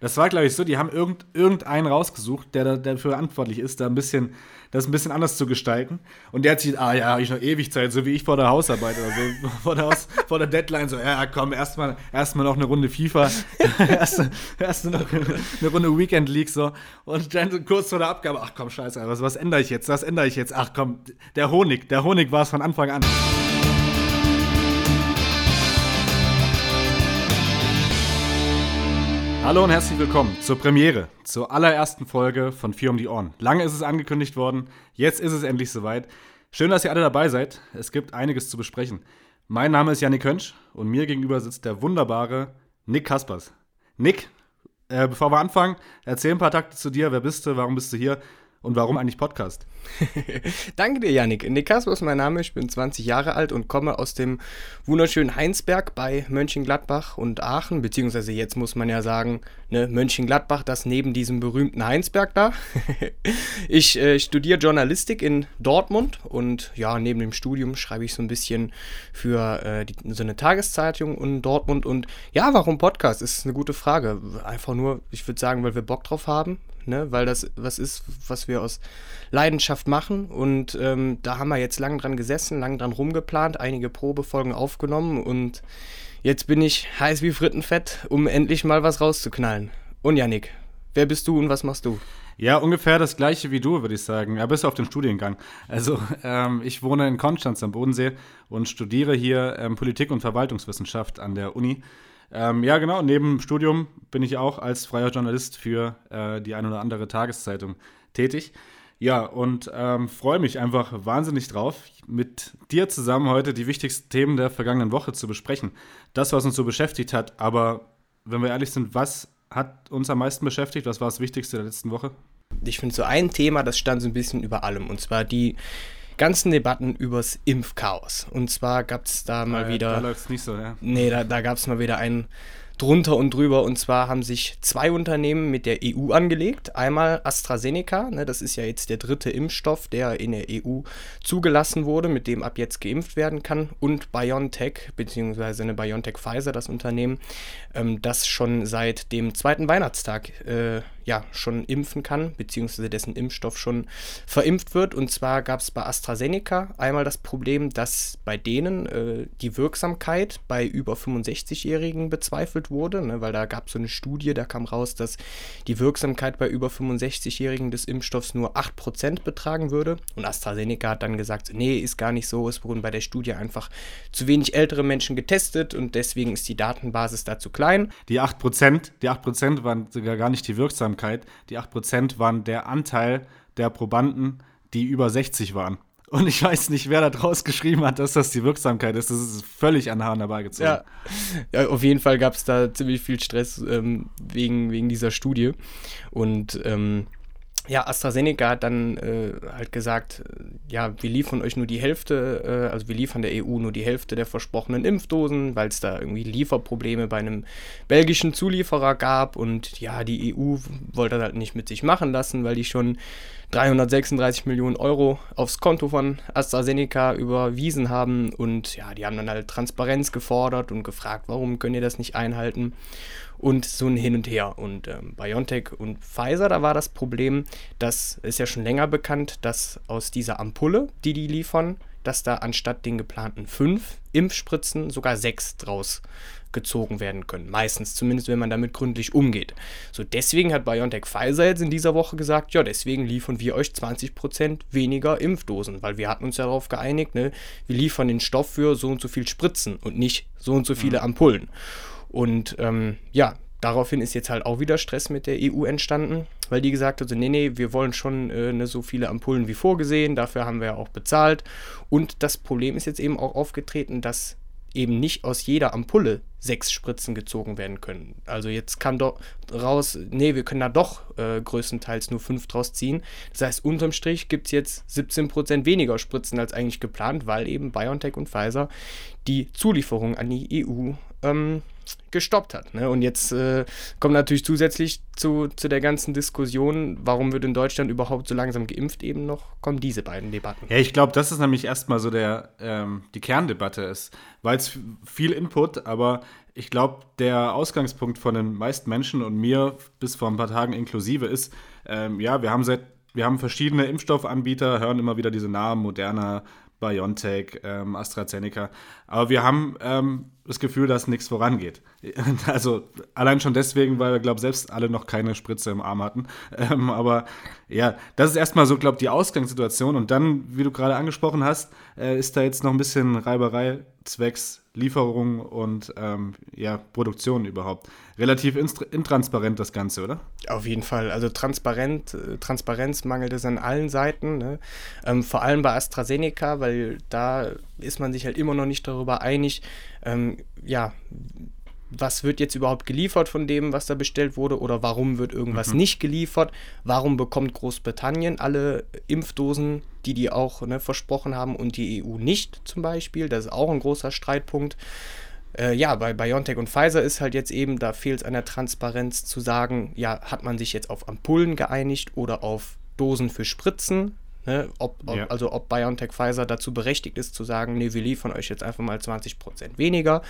Das war, glaube ich, so, die haben irgend, irgendeinen rausgesucht, der da, dafür verantwortlich ist, da ein bisschen, das ein bisschen anders zu gestalten. Und der hat sich, ah ja, habe ich noch ewig Zeit, so wie ich vor der Hausarbeit oder so, vor der, Haus, vor der Deadline, so, ja, komm, erstmal erst noch eine Runde FIFA, erst, erst noch eine Runde Weekend League, so. Und dann kurz vor der Abgabe, ach komm, scheiße, was, was ändere ich jetzt, was ändere ich jetzt? Ach komm, der Honig, der Honig war es von Anfang an. Hallo und herzlich willkommen zur Premiere, zur allerersten Folge von Vier um die Ohren. Lange ist es angekündigt worden, jetzt ist es endlich soweit. Schön, dass ihr alle dabei seid. Es gibt einiges zu besprechen. Mein Name ist Janik Könsch und mir gegenüber sitzt der wunderbare Nick Kaspers. Nick, äh, bevor wir anfangen, erzähl ein paar Takte zu dir. Wer bist du? Warum bist du hier? Und warum eigentlich Podcast? Danke dir, Janik. Nick Kasper ist mein Name. Ich bin 20 Jahre alt und komme aus dem wunderschönen Heinsberg bei Mönchengladbach und Aachen. Beziehungsweise jetzt muss man ja sagen, ne, Mönchengladbach, das neben diesem berühmten Heinsberg da. ich äh, studiere Journalistik in Dortmund und ja, neben dem Studium schreibe ich so ein bisschen für äh, die, so eine Tageszeitung in Dortmund. Und ja, warum Podcast? Ist eine gute Frage. Einfach nur, ich würde sagen, weil wir Bock drauf haben ne? weil das was ist, was wir aus Leidenschaft machen. Und ähm, da haben wir jetzt lang dran gesessen, lang dran rumgeplant, einige Probefolgen aufgenommen und jetzt bin ich heiß wie Frittenfett, um endlich mal was rauszuknallen. Und Janik, wer bist du und was machst du? Ja, ungefähr das gleiche wie du, würde ich sagen. Ja, bist du auf dem Studiengang. Also, ähm, ich wohne in Konstanz am Bodensee und studiere hier ähm, Politik- und Verwaltungswissenschaft an der Uni. Ähm, ja, genau. Neben Studium bin ich auch als freier Journalist für äh, die eine oder andere Tageszeitung tätig. Ja, und ähm, freue mich einfach wahnsinnig drauf, mit dir zusammen heute die wichtigsten Themen der vergangenen Woche zu besprechen. Das, was uns so beschäftigt hat. Aber wenn wir ehrlich sind, was hat uns am meisten beschäftigt? Was war das Wichtigste der letzten Woche? Ich finde so ein Thema, das stand so ein bisschen über allem. Und zwar die ganzen Debatten übers Impfchaos. Und zwar gab es da mal ja, wieder. Da läuft es nicht so, ja. Nee, da, da gab es mal wieder einen drunter und drüber. Und zwar haben sich zwei Unternehmen mit der EU angelegt. Einmal AstraZeneca, ne, das ist ja jetzt der dritte Impfstoff, der in der EU zugelassen wurde, mit dem ab jetzt geimpft werden kann. Und BioNTech, beziehungsweise eine BioNTech Pfizer, das Unternehmen, ähm, das schon seit dem zweiten Weihnachtstag äh, ja, schon impfen kann, beziehungsweise dessen Impfstoff schon verimpft wird. Und zwar gab es bei AstraZeneca einmal das Problem, dass bei denen äh, die Wirksamkeit bei über 65-Jährigen bezweifelt wurde, ne, weil da gab es so eine Studie, da kam raus, dass die Wirksamkeit bei über 65-Jährigen des Impfstoffs nur 8% betragen würde. Und AstraZeneca hat dann gesagt, nee, ist gar nicht so, es wurden bei der Studie einfach zu wenig ältere Menschen getestet und deswegen ist die Datenbasis da zu klein. Die 8%, die 8% waren sogar gar nicht die Wirksamkeit, die 8% waren der Anteil der Probanden, die über 60 waren. Und ich weiß nicht, wer da draus geschrieben hat, dass das die Wirksamkeit ist. Das ist völlig an Haaren herbeigezogen. Ja. ja, auf jeden Fall gab es da ziemlich viel Stress ähm, wegen, wegen dieser Studie. Und ähm, ja, AstraZeneca hat dann äh, halt gesagt, äh, ja, wir liefern euch nur die Hälfte, äh, also wir liefern der EU nur die Hälfte der versprochenen Impfdosen, weil es da irgendwie Lieferprobleme bei einem belgischen Zulieferer gab und ja, die EU wollte das halt nicht mit sich machen lassen, weil die schon 336 Millionen Euro aufs Konto von AstraZeneca überwiesen haben und ja, die haben dann halt Transparenz gefordert und gefragt, warum könnt ihr das nicht einhalten und so ein Hin und Her. Und ähm, BioNTech und Pfizer, da war das Problem, das ist ja schon länger bekannt, dass aus dieser Ampulle, die die liefern, dass da anstatt den geplanten fünf Impfspritzen sogar sechs draus gezogen werden können. Meistens, zumindest wenn man damit gründlich umgeht. So, deswegen hat BioNTech Pfizer jetzt in dieser Woche gesagt, ja, deswegen liefern wir euch 20% weniger Impfdosen, weil wir hatten uns ja darauf geeinigt, ne, wir liefern den Stoff für so und so viel Spritzen und nicht so und so viele mhm. Ampullen. Und ähm, ja, daraufhin ist jetzt halt auch wieder Stress mit der EU entstanden, weil die gesagt hat, so, nee, nee, wir wollen schon äh, ne, so viele Ampullen wie vorgesehen, dafür haben wir ja auch bezahlt. Und das Problem ist jetzt eben auch aufgetreten, dass eben nicht aus jeder Ampulle sechs Spritzen gezogen werden können. Also jetzt kann doch raus, nee, wir können da doch äh, größtenteils nur fünf draus ziehen. Das heißt, unterm Strich gibt es jetzt 17% weniger Spritzen als eigentlich geplant, weil eben BioNTech und Pfizer die Zulieferung an die EU ähm, gestoppt hat. Ne? Und jetzt äh, kommt natürlich zusätzlich zu, zu der ganzen Diskussion, warum wird in Deutschland überhaupt so langsam geimpft, eben noch, kommen diese beiden Debatten. Ja, ich glaube, das ist nämlich erstmal so der, ähm, die Kerndebatte ist, weil es viel Input, aber ich glaube, der Ausgangspunkt von den meisten Menschen und mir bis vor ein paar Tagen inklusive ist, ähm, ja, wir haben seit wir haben verschiedene Impfstoffanbieter, hören immer wieder diese Namen, Moderna, BioNTech, ähm, AstraZeneca. Aber wir haben ähm, das Gefühl, dass nichts vorangeht. Also allein schon deswegen, weil wir, glaube selbst alle noch keine Spritze im Arm hatten. Ähm, aber ja, das ist erstmal so, glaube ich, die Ausgangssituation. Und dann, wie du gerade angesprochen hast, äh, ist da jetzt noch ein bisschen Reiberei zwecks Lieferung und ähm, ja, Produktion überhaupt. Relativ intransparent das Ganze, oder? Auf jeden Fall. Also transparent, äh, Transparenz mangelt es an allen Seiten. Ne? Ähm, vor allem bei AstraZeneca, weil da ist man sich halt immer noch nicht darüber einig, ähm, ja, was wird jetzt überhaupt geliefert von dem, was da bestellt wurde oder warum wird irgendwas mhm. nicht geliefert? Warum bekommt Großbritannien alle Impfdosen, die die auch ne, versprochen haben und die EU nicht zum Beispiel? Das ist auch ein großer Streitpunkt. Äh, ja, bei BioNTech und Pfizer ist halt jetzt eben, da fehlt es an der Transparenz zu sagen, ja, hat man sich jetzt auf Ampullen geeinigt oder auf Dosen für Spritzen? Ne, ob, ob, ja. Also ob BioNTech Pfizer dazu berechtigt ist zu sagen, nee, wir liefern euch jetzt einfach mal 20% weniger.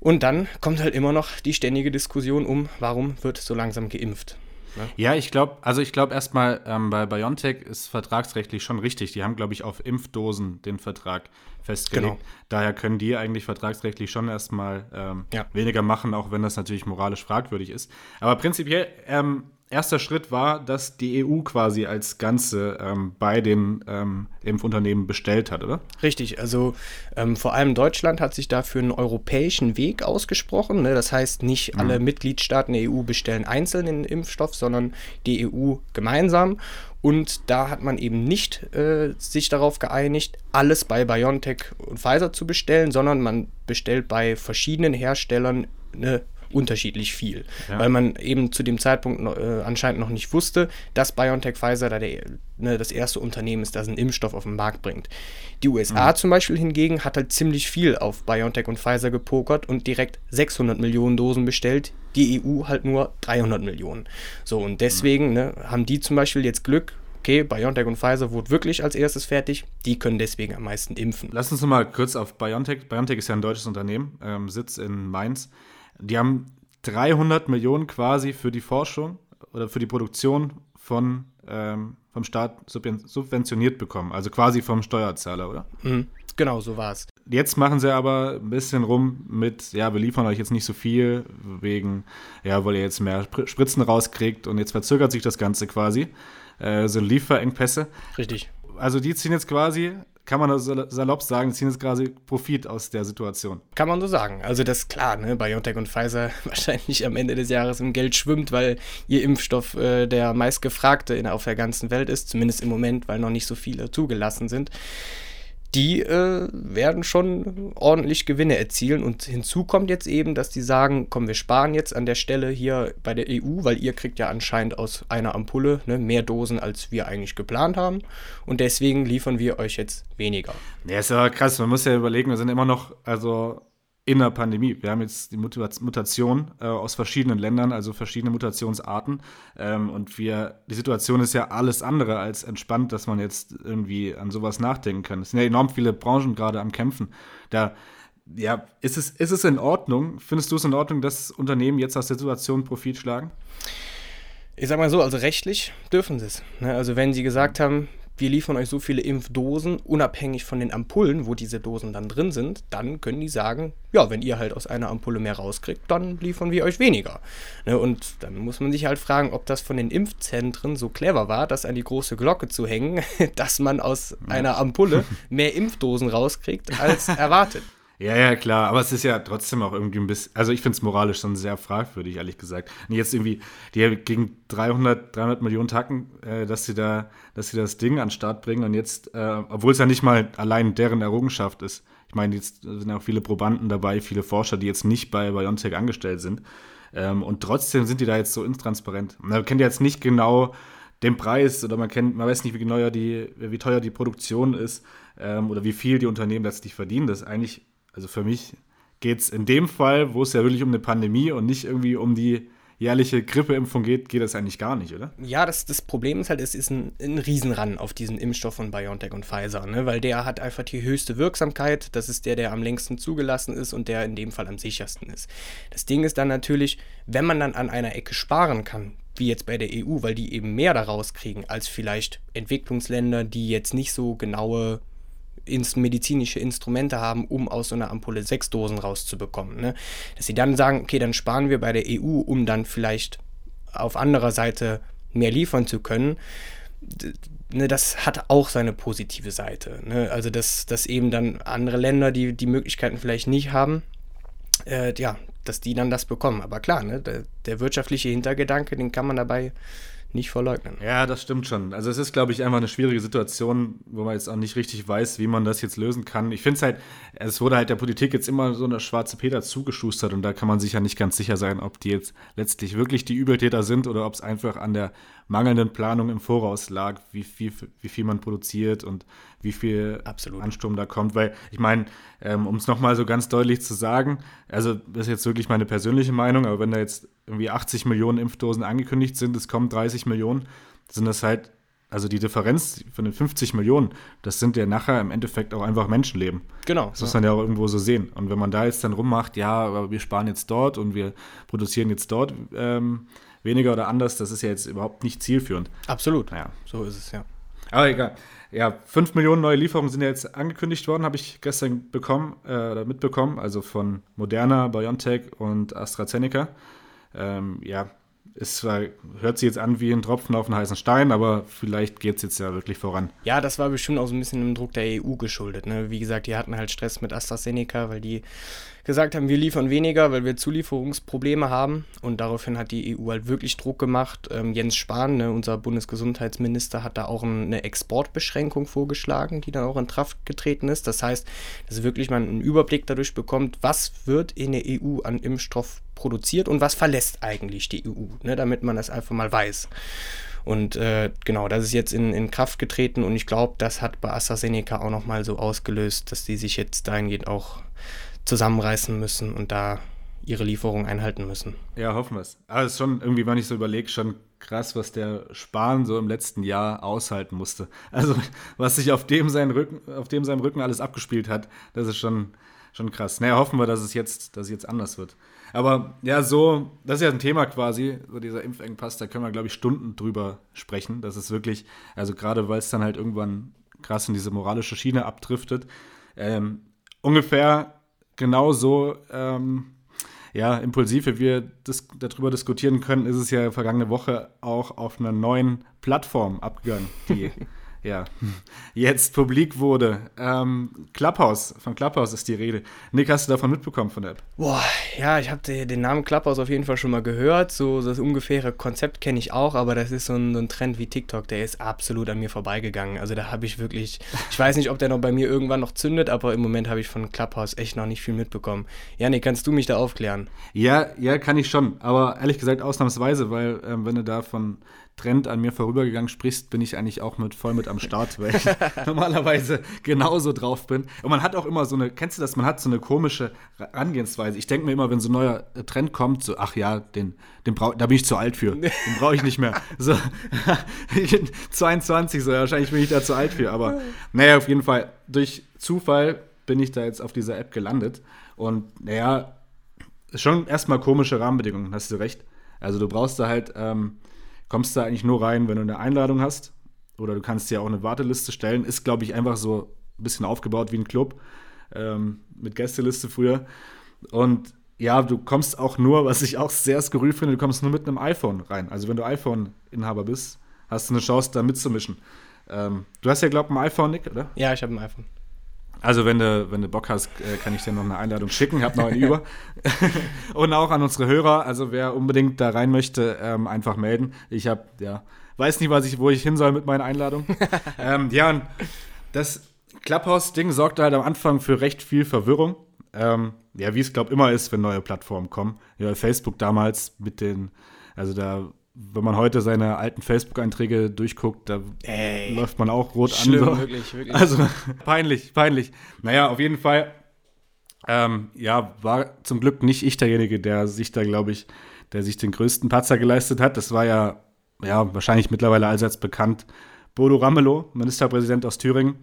Und dann kommt halt immer noch die ständige Diskussion um, warum wird so langsam geimpft. Ne? Ja, ich glaube, also ich glaube erstmal, ähm, bei BioNTech ist vertragsrechtlich schon richtig. Die haben, glaube ich, auf Impfdosen den Vertrag festgelegt. Genau. Daher können die eigentlich vertragsrechtlich schon erstmal ähm, ja. weniger machen, auch wenn das natürlich moralisch fragwürdig ist. Aber prinzipiell ähm, erster Schritt war, dass die EU quasi als Ganze ähm, bei den ähm, Impfunternehmen bestellt hat, oder? Richtig, also ähm, vor allem Deutschland hat sich dafür einen europäischen Weg ausgesprochen. Ne? Das heißt, nicht mhm. alle Mitgliedstaaten der EU bestellen einzeln den Impfstoff, sondern die EU gemeinsam. Und da hat man eben nicht äh, sich darauf geeinigt, alles bei BioNTech und Pfizer zu bestellen, sondern man bestellt bei verschiedenen Herstellern eine unterschiedlich viel. Ja. Weil man eben zu dem Zeitpunkt äh, anscheinend noch nicht wusste, dass BioNTech Pfizer da der, ne, das erste Unternehmen ist, das einen Impfstoff auf den Markt bringt. Die USA mhm. zum Beispiel hingegen hat halt ziemlich viel auf BioNTech und Pfizer gepokert und direkt 600 Millionen Dosen bestellt. Die EU halt nur 300 Millionen. So, und deswegen mhm. ne, haben die zum Beispiel jetzt Glück, okay, BioNTech und Pfizer wurden wirklich als erstes fertig, die können deswegen am meisten impfen. Lass uns mal kurz auf BioNTech. BioNTech ist ja ein deutsches Unternehmen, ähm, Sitz in Mainz. Die haben 300 Millionen quasi für die Forschung oder für die Produktion von ähm, vom Staat subventioniert bekommen, also quasi vom Steuerzahler, oder? Mhm. Genau, so war es. Jetzt machen sie aber ein bisschen rum mit, ja, wir liefern euch jetzt nicht so viel, wegen, ja, weil ihr jetzt mehr Spritzen rauskriegt und jetzt verzögert sich das Ganze quasi. Äh, sind Lieferengpässe. Richtig. Also die ziehen jetzt quasi kann man das salopp sagen, ziehen jetzt quasi Profit aus der Situation. Kann man so sagen. Also das ist klar, ne? BioNTech und Pfizer wahrscheinlich am Ende des Jahres im Geld schwimmt, weil ihr Impfstoff äh, der meistgefragte in, auf der ganzen Welt ist, zumindest im Moment, weil noch nicht so viele zugelassen sind die äh, werden schon ordentlich Gewinne erzielen. Und hinzu kommt jetzt eben, dass die sagen, komm, wir sparen jetzt an der Stelle hier bei der EU, weil ihr kriegt ja anscheinend aus einer Ampulle ne, mehr Dosen, als wir eigentlich geplant haben. Und deswegen liefern wir euch jetzt weniger. Ja, ist ja krass. Man muss ja überlegen, wir sind immer noch, also in der Pandemie. Wir haben jetzt die Mutation äh, aus verschiedenen Ländern, also verschiedene Mutationsarten. Ähm, und wir, die Situation ist ja alles andere als entspannt, dass man jetzt irgendwie an sowas nachdenken kann. Es sind ja enorm viele Branchen gerade am Kämpfen. Da, ja, ist es, ist es in Ordnung? Findest du es in Ordnung, dass Unternehmen jetzt aus der Situation Profit schlagen? Ich sag mal so, also rechtlich dürfen sie es. Ne? Also wenn sie gesagt haben, wir liefern euch so viele Impfdosen, unabhängig von den Ampullen, wo diese Dosen dann drin sind, dann können die sagen, ja, wenn ihr halt aus einer Ampulle mehr rauskriegt, dann liefern wir euch weniger. Ne, und dann muss man sich halt fragen, ob das von den Impfzentren so clever war, das an die große Glocke zu hängen, dass man aus einer Ampulle mehr Impfdosen rauskriegt als erwartet. Ja, ja, klar, aber es ist ja trotzdem auch irgendwie ein bisschen, also ich finde es moralisch schon sehr fragwürdig, ehrlich gesagt. Und jetzt irgendwie, die gegen 300, 300 Millionen Tacken, äh, dass sie da, dass sie das Ding an den Start bringen und jetzt, äh, obwohl es ja nicht mal allein deren Errungenschaft ist. Ich meine, jetzt sind auch viele Probanden dabei, viele Forscher, die jetzt nicht bei BioNTech angestellt sind. Ähm, und trotzdem sind die da jetzt so intransparent. Man kennt ja jetzt nicht genau den Preis oder man kennt, man weiß nicht, wie, genau die, wie teuer die Produktion ist ähm, oder wie viel die Unternehmen letztlich verdienen. Das ist eigentlich also für mich geht es in dem Fall, wo es ja wirklich um eine Pandemie und nicht irgendwie um die jährliche Grippeimpfung geht, geht das eigentlich gar nicht, oder? Ja, das, das Problem ist halt, es ist ein, ein Riesenran auf diesen Impfstoff von BioNTech und Pfizer, ne? weil der hat einfach die höchste Wirksamkeit. Das ist der, der am längsten zugelassen ist und der in dem Fall am sichersten ist. Das Ding ist dann natürlich, wenn man dann an einer Ecke sparen kann, wie jetzt bei der EU, weil die eben mehr daraus kriegen als vielleicht Entwicklungsländer, die jetzt nicht so genaue ins medizinische Instrumente haben, um aus so einer Ampulle sechs Dosen rauszubekommen. Ne? Dass sie dann sagen, okay, dann sparen wir bei der EU, um dann vielleicht auf anderer Seite mehr liefern zu können. Ne, das hat auch seine positive Seite. Ne? Also, dass, dass eben dann andere Länder, die die Möglichkeiten vielleicht nicht haben, äh, ja, dass die dann das bekommen. Aber klar, ne, der, der wirtschaftliche Hintergedanke, den kann man dabei nicht verleugnen. Ja, das stimmt schon. Also es ist, glaube ich, einfach eine schwierige Situation, wo man jetzt auch nicht richtig weiß, wie man das jetzt lösen kann. Ich finde es halt, es wurde halt der Politik jetzt immer so eine schwarze Peter zugeschustert und da kann man sich ja nicht ganz sicher sein, ob die jetzt letztlich wirklich die Übeltäter sind oder ob es einfach an der mangelnden Planung im Voraus lag, wie viel, wie viel man produziert und wie viel Absolut. Ansturm da kommt. Weil ich meine, ähm, um es nochmal so ganz deutlich zu sagen, also das ist jetzt wirklich meine persönliche Meinung, aber wenn da jetzt irgendwie 80 Millionen Impfdosen angekündigt sind, es kommen 30 Millionen, sind das halt, also die Differenz von den 50 Millionen, das sind ja nachher im Endeffekt auch einfach Menschenleben. Genau. Das muss man ja auch irgendwo so sehen. Und wenn man da jetzt dann rummacht, ja, aber wir sparen jetzt dort und wir produzieren jetzt dort, ähm, weniger oder anders, das ist ja jetzt überhaupt nicht zielführend. Absolut. Ja, so ist es, ja. Aber egal. Ja, 5 Millionen neue Lieferungen sind ja jetzt angekündigt worden, habe ich gestern bekommen äh, oder mitbekommen, also von Moderna, BioNTech und AstraZeneca. Ähm, ja, es zwar, hört sich jetzt an wie ein Tropfen auf einen heißen Stein, aber vielleicht geht es jetzt ja wirklich voran. Ja, das war bestimmt auch so ein bisschen im Druck der EU geschuldet. Ne? Wie gesagt, die hatten halt Stress mit AstraZeneca, weil die gesagt haben, wir liefern weniger, weil wir Zulieferungsprobleme haben. Und daraufhin hat die EU halt wirklich Druck gemacht. Ähm, Jens Spahn, ne, unser Bundesgesundheitsminister, hat da auch eine Exportbeschränkung vorgeschlagen, die dann auch in Kraft getreten ist. Das heißt, dass wirklich man einen Überblick dadurch bekommt, was wird in der EU an Impfstoff produziert und was verlässt eigentlich die EU, ne, damit man das einfach mal weiß. Und äh, genau, das ist jetzt in, in Kraft getreten und ich glaube, das hat bei AstraZeneca auch nochmal so ausgelöst, dass die sich jetzt dahingehend auch zusammenreißen müssen und da ihre Lieferung einhalten müssen. Ja, hoffen wir es. Aber es ist schon irgendwie, wenn ich so überlege, schon krass, was der Spahn so im letzten Jahr aushalten musste. Also, was sich auf dem, seinen Rücken, auf Rücken alles abgespielt hat, das ist schon, schon krass. Naja, hoffen wir, dass es jetzt, dass es jetzt anders wird. Aber ja, so, das ist ja ein Thema quasi, so dieser Impfengpass, da können wir, glaube ich, Stunden drüber sprechen. Das ist wirklich, also gerade weil es dann halt irgendwann krass in diese moralische Schiene abdriftet. Ähm, ungefähr genauso ähm, ja, impulsiv, wie wir dis darüber diskutieren können, ist es ja vergangene Woche auch auf einer neuen Plattform abgegangen, die ja, jetzt publik wurde. Ähm, Clubhouse, von Clubhouse ist die Rede. Nick, hast du davon mitbekommen von der App? Boah, ja, ich habe den Namen Clubhouse auf jeden Fall schon mal gehört. So das ungefähre Konzept kenne ich auch, aber das ist so ein, so ein, Trend wie TikTok, der ist absolut an mir vorbeigegangen. Also da habe ich wirklich, ich weiß nicht, ob der noch bei mir irgendwann noch zündet, aber im Moment habe ich von Clubhouse echt noch nicht viel mitbekommen. Janik, kannst du mich da aufklären? Ja, ja, kann ich schon, aber ehrlich gesagt ausnahmsweise, weil ähm, wenn du da von Trend an mir vorübergegangen sprichst, bin ich eigentlich auch mit voll mit am Start, weil ich normalerweise genauso drauf bin. Und man hat auch immer so eine, kennst du das, man hat so eine komische Herangehensweise. Ich denke mir immer, wenn so ein neuer Trend kommt, so, ach ja, den, den brauch, da bin ich zu alt für. Den brauche ich nicht mehr. So, 22, so wahrscheinlich bin ich da zu alt für. Aber naja, auf jeden Fall, durch Zufall bin ich da jetzt auf dieser App gelandet. Und naja, schon erstmal komische Rahmenbedingungen, hast du recht. Also du brauchst da halt ähm, kommst da eigentlich nur rein, wenn du eine Einladung hast. Oder du kannst dir auch eine Warteliste stellen. Ist, glaube ich, einfach so ein bisschen aufgebaut wie ein Club ähm, mit Gästeliste früher. Und ja, du kommst auch nur, was ich auch sehr skurril finde, du kommst nur mit einem iPhone rein. Also wenn du iPhone-Inhaber bist, hast du eine Chance, da mitzumischen. Ähm, du hast ja, glaube ich, ein iPhone, Nick, oder? Ja, ich habe ein iPhone. Also, wenn du, wenn du Bock hast, äh, kann ich dir noch eine Einladung schicken. Ich habe noch eine über. und auch an unsere Hörer. Also, wer unbedingt da rein möchte, ähm, einfach melden. Ich habe, ja, weiß nicht, was ich, wo ich hin soll mit meiner Einladung. ähm, ja, und das Clubhouse-Ding sorgte halt am Anfang für recht viel Verwirrung. Ähm, ja, wie es, glaube ich, immer ist, wenn neue Plattformen kommen. Ja, Facebook damals mit den, also da wenn man heute seine alten Facebook-Einträge durchguckt, da Ey, läuft man auch rot schlimm, an. So. Wirklich, wirklich. Also peinlich, peinlich. Naja, auf jeden Fall Ähm, ja, war zum Glück nicht ich derjenige, der sich da, glaube ich, der sich den größten Patzer geleistet hat. Das war ja, ja wahrscheinlich mittlerweile allseits bekannt. Bodo Ramelow, Ministerpräsident aus Thüringen,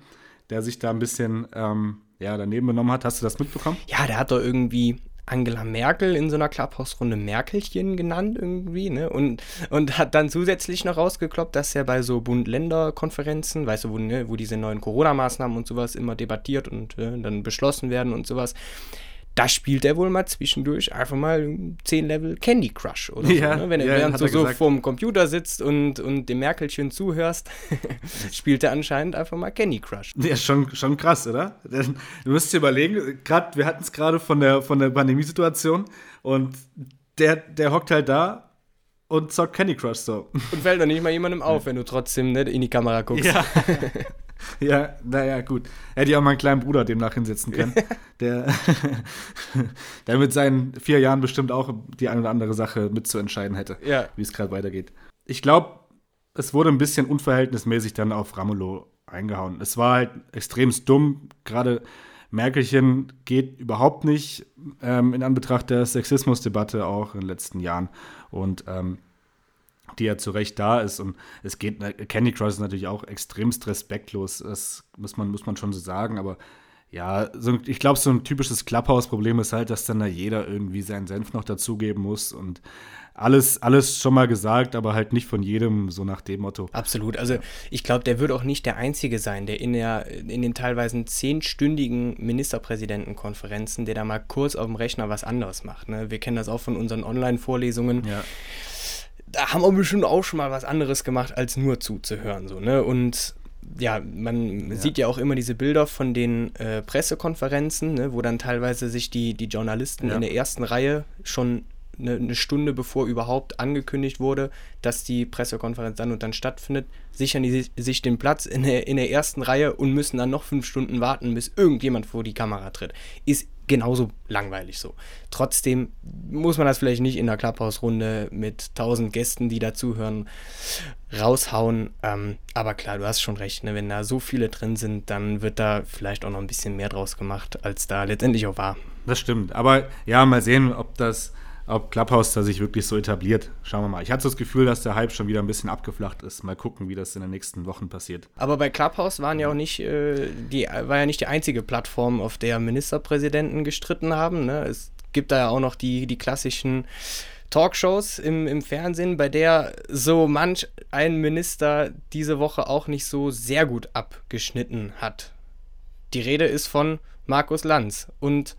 der sich da ein bisschen ähm, ja, daneben benommen hat. Hast du das mitbekommen? Ja, der hat doch irgendwie Angela Merkel in so einer Clubhouse-Runde Merkelchen genannt irgendwie, ne? Und, und hat dann zusätzlich noch rausgekloppt, dass er bei so Bund-Länder-Konferenzen, weißt du, wo, ne, wo diese neuen Corona-Maßnahmen und sowas immer debattiert und äh, dann beschlossen werden und sowas, da spielt er wohl mal zwischendurch einfach mal 10 Level Candy Crush oder ja, so. Ne? Wenn er ja, während du so vorm Computer sitzt und, und dem Merkelchen zuhörst, spielt er anscheinend einfach mal Candy Crush. Ja, schon, schon krass, oder? Du musst dir überlegen, grad, wir hatten es gerade von der, von der Pandemiesituation und der, der hockt halt da und zockt Candy Crush so. Und fällt doch nicht mal jemandem auf, wenn du trotzdem ne, in die Kamera guckst. Ja. ja, naja, gut. Hätte ich auch meinen kleinen Bruder demnach hinsetzen können. der, der mit seinen vier Jahren bestimmt auch die eine oder andere Sache mitzuentscheiden hätte, ja. wie es gerade weitergeht. Ich glaube, es wurde ein bisschen unverhältnismäßig dann auf Ramelow eingehauen. Es war halt extremst dumm. Gerade Merkelchen geht überhaupt nicht ähm, in Anbetracht der Sexismusdebatte auch in den letzten Jahren. Und ähm, die ja zu Recht da ist. Und es geht, Candy Crush ist natürlich auch extremst respektlos, das muss man, muss man schon so sagen, aber ja, so, ich glaube, so ein typisches Clubhouse-Problem ist halt, dass dann da jeder irgendwie seinen Senf noch dazugeben muss und alles, alles schon mal gesagt, aber halt nicht von jedem, so nach dem Motto. Absolut. Also ich glaube, der wird auch nicht der Einzige sein, der in, der in den teilweise zehnstündigen Ministerpräsidentenkonferenzen, der da mal kurz auf dem Rechner was anderes macht. Ne? Wir kennen das auch von unseren Online-Vorlesungen. Ja da haben wir bestimmt auch schon mal was anderes gemacht, als nur zuzuhören. So, ne? Und ja, man ja. sieht ja auch immer diese Bilder von den äh, Pressekonferenzen, ne, wo dann teilweise sich die, die Journalisten ja. in der ersten Reihe schon eine, eine, Stunde bevor überhaupt angekündigt wurde, dass die Pressekonferenz dann und dann stattfindet, sichern die sich den Platz in der, in der ersten Reihe und müssen dann noch fünf Stunden warten, bis irgendjemand vor die Kamera tritt. Ist genauso langweilig so. Trotzdem muss man das vielleicht nicht in der Clubhouse-Runde mit tausend Gästen, die dazuhören, raushauen. Ähm, aber klar, du hast schon recht, ne? wenn da so viele drin sind, dann wird da vielleicht auch noch ein bisschen mehr draus gemacht, als da letztendlich auch war. Das stimmt. Aber ja, mal sehen, ob das ob Clubhouse da sich wirklich so etabliert. Schauen wir mal. Ich hatte das Gefühl, dass der Hype schon wieder ein bisschen abgeflacht ist. Mal gucken, wie das in den nächsten Wochen passiert. Aber bei Clubhouse waren ja auch nicht, äh, die, war ja nicht die einzige Plattform, auf der Ministerpräsidenten gestritten haben. Ne? Es gibt da ja auch noch die, die klassischen Talkshows im, im Fernsehen, bei der so manch ein Minister diese Woche auch nicht so sehr gut abgeschnitten hat. Die Rede ist von Markus Lanz und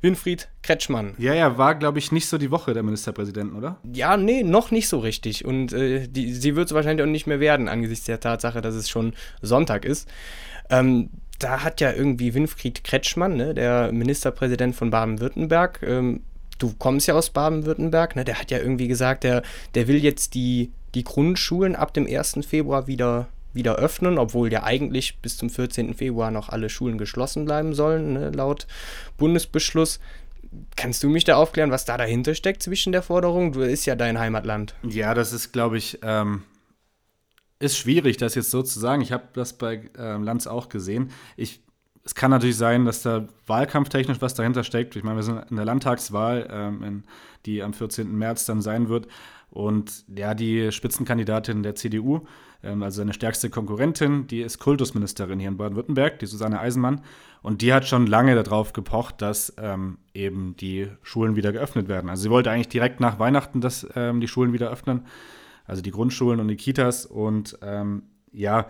Winfried Kretschmann. Ja, ja, war, glaube ich, nicht so die Woche der Ministerpräsidenten, oder? Ja, nee, noch nicht so richtig. Und äh, die, sie wird es wahrscheinlich auch nicht mehr werden, angesichts der Tatsache, dass es schon Sonntag ist. Ähm, da hat ja irgendwie Winfried Kretschmann, ne, der Ministerpräsident von Baden-Württemberg, ähm, du kommst ja aus Baden-Württemberg, ne, der hat ja irgendwie gesagt, der, der will jetzt die, die Grundschulen ab dem 1. Februar wieder wieder öffnen, obwohl ja eigentlich bis zum 14. Februar noch alle Schulen geschlossen bleiben sollen, ne, laut Bundesbeschluss. Kannst du mich da aufklären, was da dahinter steckt zwischen der Forderung? Du ist ja dein Heimatland. Ja, das ist, glaube ich, ähm, ist schwierig, das jetzt so zu sagen. Ich habe das bei ähm, Lanz auch gesehen. Ich, es kann natürlich sein, dass da wahlkampftechnisch was dahinter steckt. Ich meine, wir sind in der Landtagswahl, ähm, in, die am 14. März dann sein wird. Und ja, die Spitzenkandidatin der CDU also seine stärkste Konkurrentin, die ist Kultusministerin hier in Baden-Württemberg, die Susanne Eisenmann. Und die hat schon lange darauf gepocht, dass ähm, eben die Schulen wieder geöffnet werden. Also sie wollte eigentlich direkt nach Weihnachten, dass ähm, die Schulen wieder öffnen, also die Grundschulen und die Kitas. Und ähm, ja,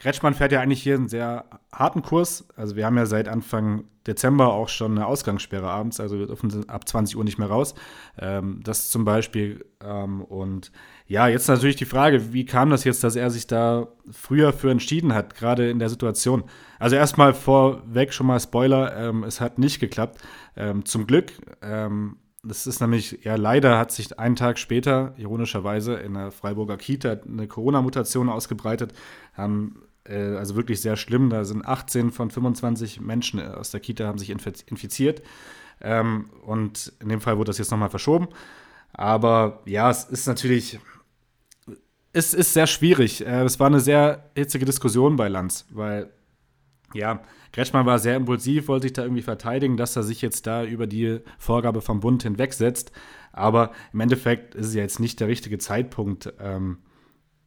Kretschmann fährt ja eigentlich hier einen sehr harten Kurs. Also wir haben ja seit Anfang Dezember auch schon eine Ausgangssperre abends, also wir dürfen ab 20 Uhr nicht mehr raus. Ähm, das zum Beispiel. Ähm, und ja, jetzt natürlich die Frage, wie kam das jetzt, dass er sich da früher für entschieden hat, gerade in der Situation? Also erstmal vorweg schon mal Spoiler, ähm, es hat nicht geklappt. Ähm, zum Glück. Ähm, das ist nämlich, ja, leider hat sich einen Tag später, ironischerweise, in der Freiburger Kita eine Corona-Mutation ausgebreitet. Haben äh, also wirklich sehr schlimm. Da sind 18 von 25 Menschen aus der Kita haben sich infiziert. Ähm, und in dem Fall wurde das jetzt nochmal verschoben. Aber ja, es ist natürlich, es ist sehr schwierig. Äh, es war eine sehr hitzige Diskussion bei Lanz, weil Ja, Kretschmann war sehr impulsiv, wollte sich da irgendwie verteidigen, dass er sich jetzt da über die Vorgabe vom Bund hinwegsetzt. Aber im Endeffekt ist es ja jetzt nicht der richtige Zeitpunkt, ähm,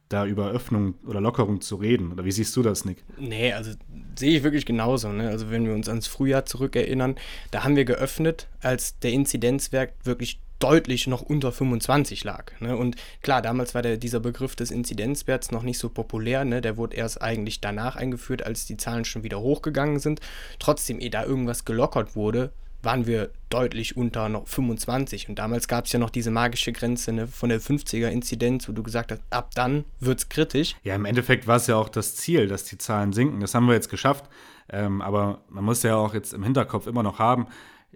da über Öffnung oder Lockerung zu reden. Oder wie siehst du das, Nick? Nee, also sehe ich wirklich genauso. Ne? Also wenn wir uns ans Frühjahr zurückerinnern, da haben wir geöffnet, als der Inzidenzwert wirklich deutlich noch unter 25 lag. Ne? Und klar, damals war der, dieser Begriff des Inzidenzwerts noch nicht so populär. Ne? Der wurde erst eigentlich danach eingeführt, als die Zahlen schon wieder hochgegangen sind. Trotzdem, ehe da irgendwas gelockert wurde, waren wir deutlich unter noch 25. Und damals gab es ja noch diese magische Grenze ne, von der 50er-Inzidenz, wo du gesagt hast, ab dann wird es kritisch. Ja, im Endeffekt war es ja auch das Ziel, dass die Zahlen sinken. Das haben wir jetzt geschafft. Ähm, aber man muss ja auch jetzt im Hinterkopf immer noch haben,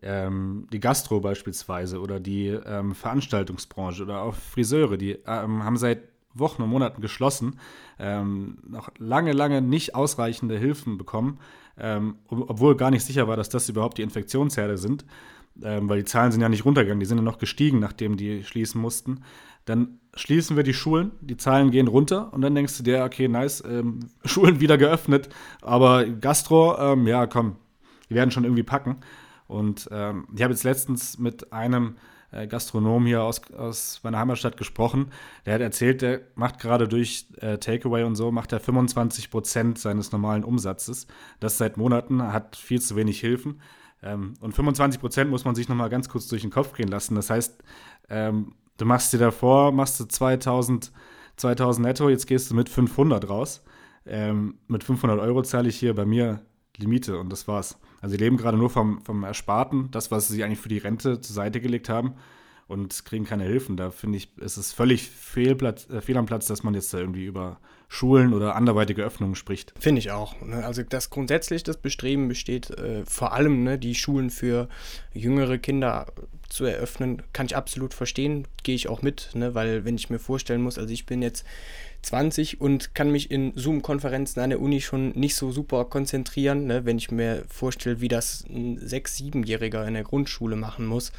ähm, die Gastro beispielsweise oder die ähm, Veranstaltungsbranche oder auch Friseure, die ähm, haben seit Wochen und Monaten geschlossen, ähm, noch lange, lange nicht ausreichende Hilfen bekommen ähm, obwohl gar nicht sicher war, dass das überhaupt die Infektionsherde sind, ähm, weil die Zahlen sind ja nicht runtergegangen, die sind ja noch gestiegen, nachdem die schließen mussten. Dann schließen wir die Schulen, die Zahlen gehen runter und dann denkst du dir, okay, nice, ähm, Schulen wieder geöffnet, aber Gastro, ähm, ja, komm, die werden schon irgendwie packen. Und ähm, ich habe jetzt letztens mit einem äh, Gastronom hier aus, aus meiner Heimatstadt gesprochen. Der hat erzählt, der macht gerade durch äh, Takeaway und so, macht er 25 Prozent seines normalen Umsatzes. Das seit Monaten, hat viel zu wenig Hilfen. Ähm, und 25 Prozent muss man sich nochmal ganz kurz durch den Kopf gehen lassen. Das heißt, ähm, du machst dir davor, machst du 2000, 2000 netto, jetzt gehst du mit 500 raus. Ähm, mit 500 Euro zahle ich hier bei mir die Miete und das war's. Also sie leben gerade nur vom, vom Ersparten, das, was sie eigentlich für die Rente zur Seite gelegt haben und kriegen keine Hilfen. Da finde ich, ist es völlig Fehlplatz, äh, fehl am Platz, dass man jetzt da irgendwie über Schulen oder anderweitige Öffnungen spricht. Finde ich auch. Ne? Also das grundsätzlich das Bestreben besteht, äh, vor allem ne, die Schulen für jüngere Kinder zu eröffnen, kann ich absolut verstehen, gehe ich auch mit, ne? weil wenn ich mir vorstellen muss, also ich bin jetzt 20 und kann mich in Zoom-Konferenzen an der Uni schon nicht so super konzentrieren, ne? wenn ich mir vorstelle, wie das ein 6-, 7-Jähriger in der Grundschule machen muss.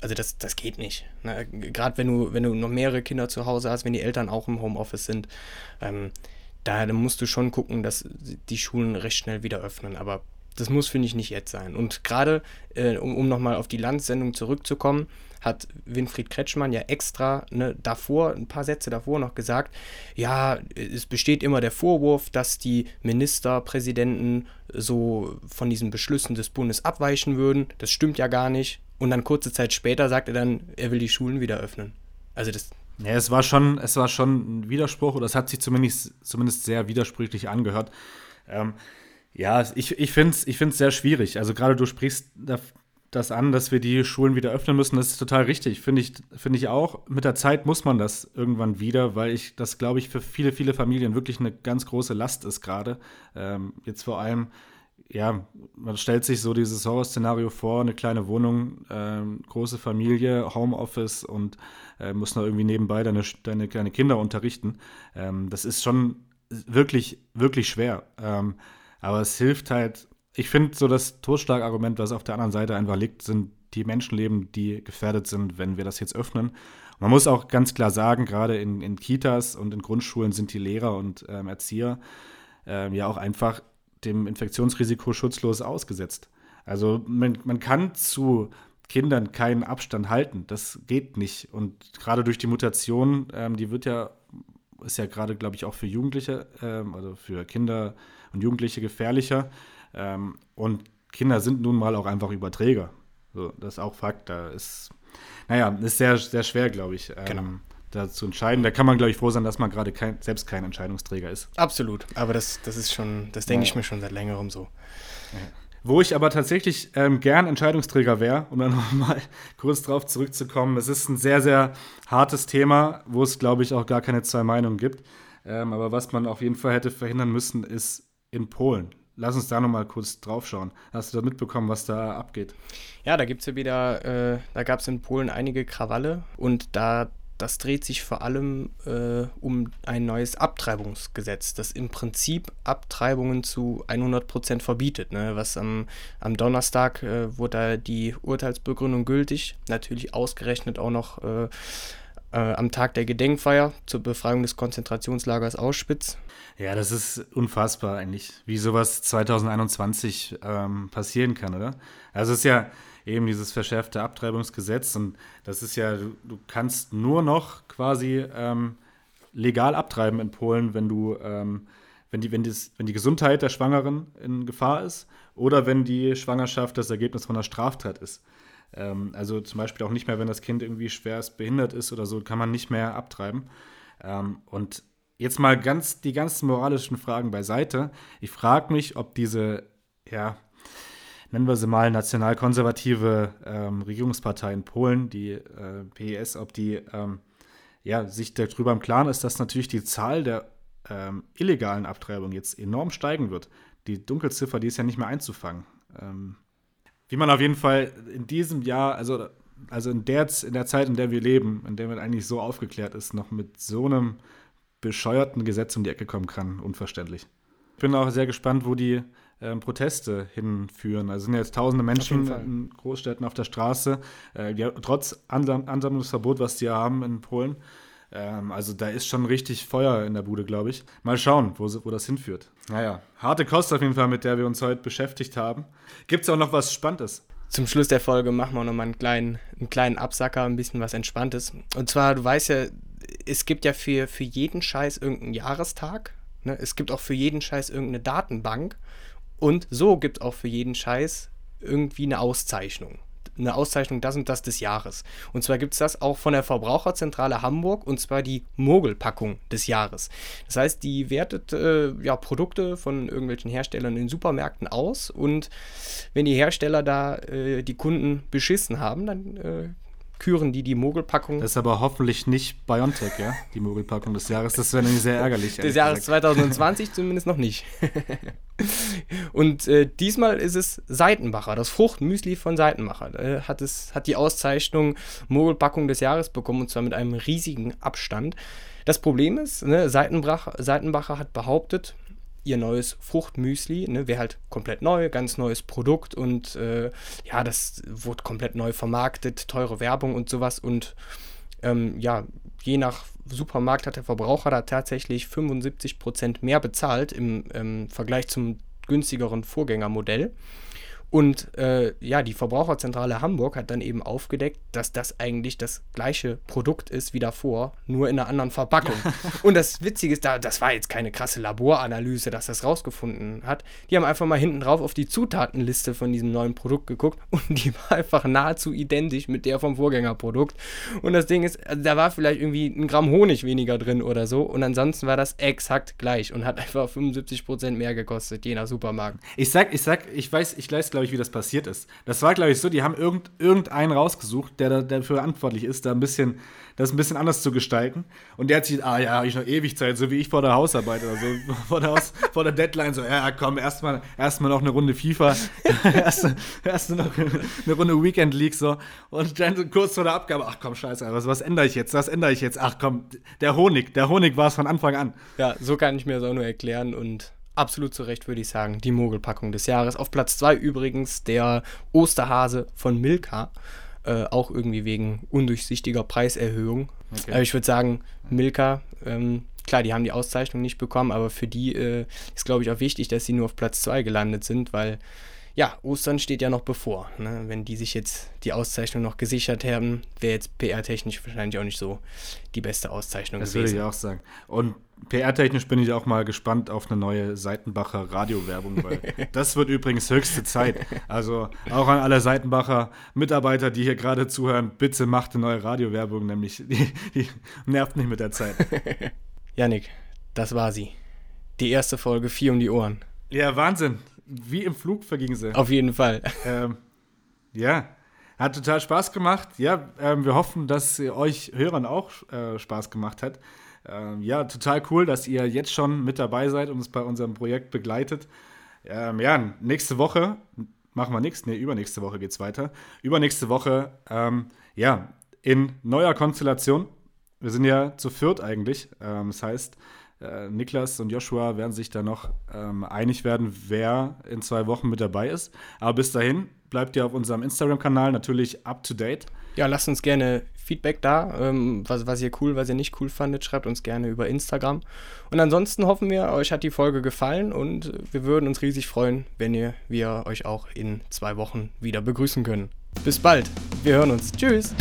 Also das, das geht nicht. Ne? Gerade wenn du, wenn du noch mehrere Kinder zu Hause hast, wenn die Eltern auch im Homeoffice sind, ähm, da musst du schon gucken, dass die Schulen recht schnell wieder öffnen. Aber das muss, finde ich, nicht jetzt sein. Und gerade, äh, um, um nochmal auf die Landsendung zurückzukommen, hat Winfried Kretschmann ja extra ne, davor, ein paar Sätze davor noch gesagt, ja, es besteht immer der Vorwurf, dass die Ministerpräsidenten so von diesen Beschlüssen des Bundes abweichen würden. Das stimmt ja gar nicht. Und dann kurze Zeit später sagt er dann, er will die Schulen wieder öffnen. Also das. Ja, es war schon, es war schon ein Widerspruch, oder es hat sich zumindest, zumindest sehr widersprüchlich angehört. Ähm, ja, ich, ich finde es ich find's sehr schwierig. Also gerade du sprichst das an, dass wir die Schulen wieder öffnen müssen. Das ist total richtig, finde ich, find ich auch. Mit der Zeit muss man das irgendwann wieder, weil ich das, glaube ich, für viele, viele Familien wirklich eine ganz große Last ist gerade. Ähm, jetzt vor allem, ja, man stellt sich so dieses Horrorszenario vor, eine kleine Wohnung, ähm, große Familie, Homeoffice und äh, muss noch irgendwie nebenbei deine, deine kleine Kinder unterrichten. Ähm, das ist schon wirklich, wirklich schwer. Ähm, aber es hilft halt, ich finde so das Totschlagargument, was auf der anderen Seite einfach liegt, sind die Menschenleben, die gefährdet sind, wenn wir das jetzt öffnen. Man muss auch ganz klar sagen, gerade in, in Kitas und in Grundschulen sind die Lehrer und ähm, Erzieher ähm, ja auch einfach dem Infektionsrisiko schutzlos ausgesetzt. Also man, man kann zu Kindern keinen Abstand halten. Das geht nicht. Und gerade durch die Mutation, ähm, die wird ja, ist ja gerade, glaube ich, auch für Jugendliche, ähm, also für Kinder und Jugendliche gefährlicher. Ähm, und Kinder sind nun mal auch einfach Überträger. So, das ist auch Fakt. Da ist, naja, ist sehr, sehr schwer, glaube ich. Ähm, genau. Da zu entscheiden. Da kann man, glaube ich, froh sein, dass man gerade kein, selbst kein Entscheidungsträger ist. Absolut. Aber das, das ist schon, das denke ja. ich mir schon seit längerem so. Ja. Wo ich aber tatsächlich ähm, gern Entscheidungsträger wäre, um dann nochmal kurz drauf zurückzukommen. Es ist ein sehr, sehr hartes Thema, wo es, glaube ich, auch gar keine zwei Meinungen gibt. Ähm, aber was man auf jeden Fall hätte verhindern müssen, ist in Polen. Lass uns da nochmal kurz drauf schauen. Hast du da mitbekommen, was da abgeht? Ja, da gibt es ja wieder, äh, da gab es in Polen einige Krawalle und da das dreht sich vor allem äh, um ein neues Abtreibungsgesetz, das im Prinzip Abtreibungen zu 100% verbietet. Ne? Was am, am Donnerstag äh, wurde da die Urteilsbegründung gültig, natürlich ausgerechnet auch noch äh, äh, am Tag der Gedenkfeier zur Befreiung des Konzentrationslagers Auschwitz. Ja, das ist unfassbar eigentlich, wie sowas 2021 ähm, passieren kann, oder? Also es ist ja eben dieses verschärfte Abtreibungsgesetz und das ist ja, du, du kannst nur noch quasi ähm, legal abtreiben in Polen, wenn du, ähm, wenn, die, wenn, dies, wenn die Gesundheit der Schwangeren in Gefahr ist oder wenn die Schwangerschaft das Ergebnis von einer Straftat ist. Ähm, also zum Beispiel auch nicht mehr, wenn das Kind irgendwie schwerst behindert ist oder so, kann man nicht mehr abtreiben. Ähm, und jetzt mal ganz die ganzen moralischen Fragen beiseite. Ich frage mich, ob diese, ja, nennen wir sie mal nationalkonservative ähm, Regierungspartei in Polen, die äh, PES, ob die ähm, ja, sich darüber im Klaren ist, dass natürlich die Zahl der ähm, illegalen Abtreibungen jetzt enorm steigen wird. Die Dunkelziffer, die ist ja nicht mehr einzufangen. Ähm, wie man auf jeden Fall in diesem Jahr, also, also in, der, in der Zeit, in der wir leben, in der man eigentlich so aufgeklärt ist, noch mit so einem bescheuerten Gesetz um die Ecke kommen kann, unverständlich. Ich bin auch sehr gespannt, wo die ähm, Proteste hinführen. Also sind jetzt tausende Menschen in Großstädten auf der Straße, äh, die, trotz Ansam Ansammlungsverbot, was die haben in Polen. Ähm, also da ist schon richtig Feuer in der Bude, glaube ich. Mal schauen, wo, wo das hinführt. Naja, harte Kost auf jeden Fall, mit der wir uns heute beschäftigt haben. Gibt es auch noch was Spannendes? Zum Schluss der Folge machen wir nochmal einen kleinen, einen kleinen Absacker, ein bisschen was Entspanntes. Und zwar, du weißt ja, es gibt ja für, für jeden Scheiß irgendeinen Jahrestag. Ne? Es gibt auch für jeden Scheiß irgendeine Datenbank. Und so gibt es auch für jeden Scheiß irgendwie eine Auszeichnung. Eine Auszeichnung das und das des Jahres. Und zwar gibt es das auch von der Verbraucherzentrale Hamburg und zwar die Mogelpackung des Jahres. Das heißt, die wertet äh, ja, Produkte von irgendwelchen Herstellern in Supermärkten aus und wenn die Hersteller da äh, die Kunden beschissen haben, dann äh, küren die die Mogelpackung. Das ist aber hoffentlich nicht Biontech, ja? Die Mogelpackung des Jahres. Das wäre nämlich sehr ärgerlich. Des Jahres gesagt. 2020 zumindest noch nicht. Und äh, diesmal ist es Seitenbacher, das Fruchtmüsli von Seitenbacher. Äh, hat, es, hat die Auszeichnung Mogelpackung des Jahres bekommen und zwar mit einem riesigen Abstand. Das Problem ist, ne, Seitenbacher, Seitenbacher hat behauptet, ihr neues Fruchtmüsli. Ne? Wäre halt komplett neu, ganz neues Produkt und äh, ja, das wurde komplett neu vermarktet, teure Werbung und sowas. Und ähm, ja, je nach Supermarkt hat der Verbraucher da tatsächlich 75% mehr bezahlt im ähm, Vergleich zum günstigeren Vorgängermodell. Und äh, ja, die Verbraucherzentrale Hamburg hat dann eben aufgedeckt, dass das eigentlich das gleiche Produkt ist wie davor, nur in einer anderen Verpackung. und das Witzige ist, da, das war jetzt keine krasse Laboranalyse, dass das rausgefunden hat. Die haben einfach mal hinten drauf auf die Zutatenliste von diesem neuen Produkt geguckt und die war einfach nahezu identisch mit der vom Vorgängerprodukt. Und das Ding ist, also da war vielleicht irgendwie ein Gramm Honig weniger drin oder so. Und ansonsten war das exakt gleich und hat einfach 75% mehr gekostet, je nach Supermarkt. Ich sag, ich sag, ich weiß, ich weiß, glaube glaube ich, wie das passiert ist. Das war, glaube ich, so, die haben irgend, irgendeinen rausgesucht, der da, dafür verantwortlich ist, da ein bisschen, das ein bisschen anders zu gestalten. Und der hat sich, ah ja, habe ich noch ewig Zeit, so wie ich vor der Hausarbeit oder so, vor der, Haus, vor der Deadline, so, ja, komm, erstmal erst mal noch eine Runde FIFA, erst, erst noch eine Runde Weekend League, so. Und dann kurz vor der Abgabe, ach komm, scheiße, was, was ändere ich jetzt, was ändere ich jetzt? Ach komm, der Honig, der Honig war es von Anfang an. Ja, so kann ich mir das auch nur erklären und absolut zu Recht, würde ich sagen, die Mogelpackung des Jahres. Auf Platz 2 übrigens der Osterhase von Milka. Äh, auch irgendwie wegen undurchsichtiger Preiserhöhung. Okay. Aber ich würde sagen, Milka, ähm, klar, die haben die Auszeichnung nicht bekommen, aber für die äh, ist, glaube ich, auch wichtig, dass sie nur auf Platz 2 gelandet sind, weil ja, Ostern steht ja noch bevor. Ne? Wenn die sich jetzt die Auszeichnung noch gesichert haben, wäre jetzt PR-technisch wahrscheinlich auch nicht so die beste Auszeichnung das gewesen. Das würde ich auch sagen. Und PR-technisch bin ich auch mal gespannt auf eine neue Seitenbacher Radiowerbung, weil das wird übrigens höchste Zeit. Also auch an alle Seitenbacher Mitarbeiter, die hier gerade zuhören, bitte macht eine neue Radiowerbung, nämlich die, die nervt nicht mit der Zeit. Janik, das war sie. Die erste Folge, vier um die Ohren. Ja, Wahnsinn wie im Flug verging sie. Auf jeden Fall. Ähm, ja, hat total Spaß gemacht. Ja, ähm, wir hoffen, dass euch Hörern auch äh, Spaß gemacht hat. Ähm, ja, total cool, dass ihr jetzt schon mit dabei seid und uns bei unserem Projekt begleitet. Ähm, ja, nächste Woche machen wir nichts. Nee, übernächste Woche geht es weiter. Übernächste Woche, ähm, ja, in neuer Konstellation. Wir sind ja zu viert eigentlich. Ähm, das heißt, Äh, Niklas und Joshua werden sich da noch ähm, einig werden, wer in zwei Wochen mit dabei ist. Aber bis dahin bleibt ihr auf unserem Instagram-Kanal natürlich up to date. Ja, lasst uns gerne Feedback da, ähm, was, was ihr cool, was ihr nicht cool fandet, schreibt uns gerne über Instagram. Und ansonsten hoffen wir, euch hat die Folge gefallen und wir würden uns riesig freuen, wenn ihr, wir euch auch in zwei Wochen wieder begrüßen können. Bis bald, wir hören uns. Tschüss.